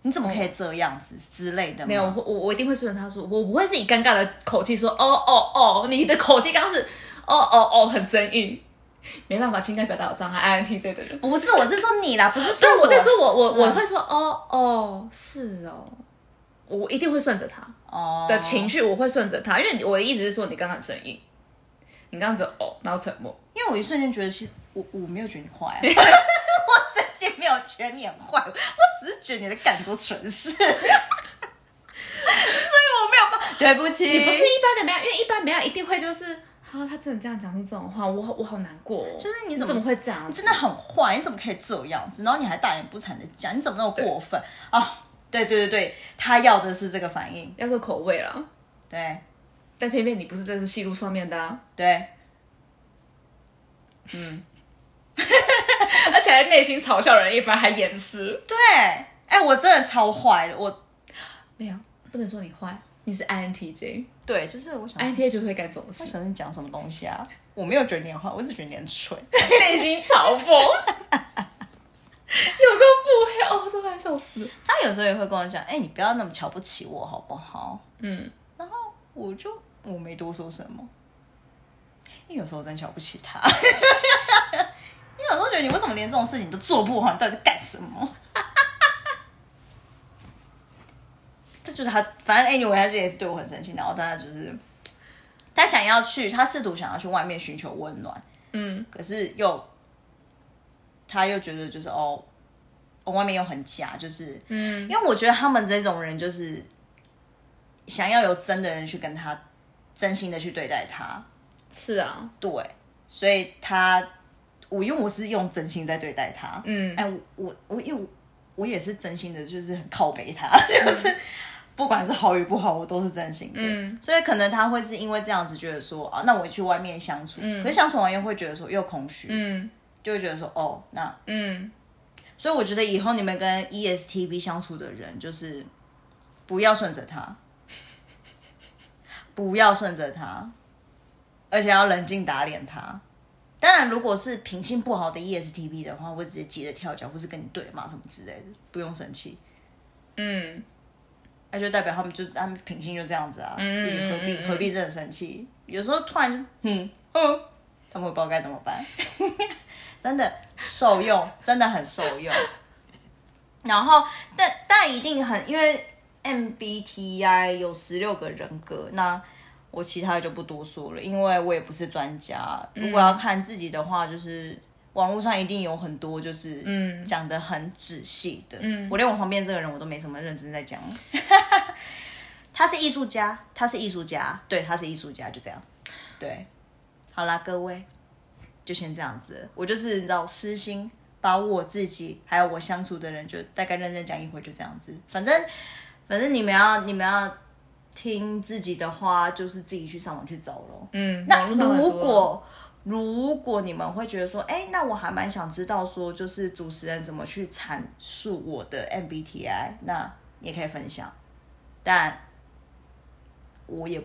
你怎么可以这样子之类的？没有，我我一定会顺着他说，我不会是以尴尬的口气说哦哦哦，你的口气刚刚是哦哦哦，很生硬。没办法，情感表达有障碍，INTJ 的人。不是，我是说你啦，不是说我在说我我我会说哦哦是哦，我一定会顺着他哦。的情绪，我会顺着他，因为我一直是说你刚刚很生硬，你刚刚只哦，然后沉默，因为我一瞬间觉得其实我我没有觉得你坏，我自己没有觉得你很坏，我只是觉得你的干多蠢事，所以我没有办法，对不起，你不是一般的没有，因为一般没有一定会就是。啊，他真的这样讲出这种话，我好我好难过、哦。就是你怎么会这样？你真的很坏，你怎么可以这样子？然后你还大言不惭的讲，你怎么那么过分啊？对对对对，他要的是这个反应，要做口味了，对但偏偏你不是在这戏路上面的、啊，对，而且还内心嘲笑人一番，还掩饰。对，哎、我真的超坏的，我没有，不能说你坏，你是 INTJ，INTJ 对，就是我想，就会干这种为事，什么你讲什么东西啊？我没有觉得你很坏，我只觉得你很蠢。内心嘲讽，有个腹黑哦，这快笑死。他有时候也会跟我讲，哎、你不要那么瞧不起我好不好？嗯，然后我就我没多说什么，因为有时候真瞧不起他，因为有时候觉得你为什么连这种事情都做不好，你到底在干什么？这就是他，反正 anyway，他这也是对我很生气，然后他就是他想要去，他试图想要去外面寻求温暖，嗯，可是又他又觉得就是哦，哦外面又很假，就是嗯，因为我觉得他们这种人就是想要有真的人去跟他真心的去对待他，是啊，对，所以他我因为我是用真心在对待他，嗯，哎，我我我因为我我也是真心的，就是很靠北他，就是不管是好与不好，我都是真心的，嗯。所以可能他会是因为这样子觉得说，啊，那我去外面相处，可是相处完又会觉得说又空虚，嗯。就会觉得说，哦，那嗯，所以我觉得以后你们跟 E ESTP 相处的人，就是不要顺着他，不要顺着他，而且要冷静打脸他。当然，如果是品性不好的 E ESTP 的话，我直接急着跳脚，或是跟你对骂什么之类的，不用生气。嗯，那就代表他们就是他们品性就这样子啊，何必何必真的生气？有时候突然就嗯哦，他们会不知道该怎么办，真的受用，真的很受用。然后，但但一定很，因为 MBTI 有十六个人格，那我其他的就不多说了，因为我也不是专家。如果要看自己的话，就是网络上一定有很多就是嗯讲的很仔细的。嗯我连我旁边这个人我都没什么认真在讲。他是艺术家，他是艺术家，对，他是艺术家，就这样。对，好啦，各位，就先这样子了。我就是你知道私心，把我自己还有我相处的人，就大概认真讲一回，就这样子。反正反正你们要你们要听自己的话，就是自己去上网去找咯。嗯，那如果如果你们会觉得说，哎，那我还蛮想知道说，就是主持人怎么去阐述我的 MBTI，那也可以分享，但我也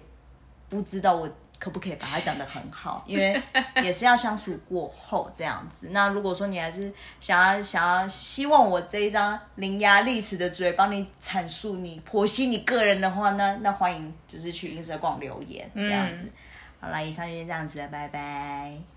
不知道我可不可以把它讲得很好，因为也是要相处过后这样子。那如果说你还是想要想要希望我这一张伶牙俐齿的嘴帮你阐述你剖析你个人的话，那那欢迎就是去 Instagram 留言这样子。好啦，以上就是这样子，拜拜。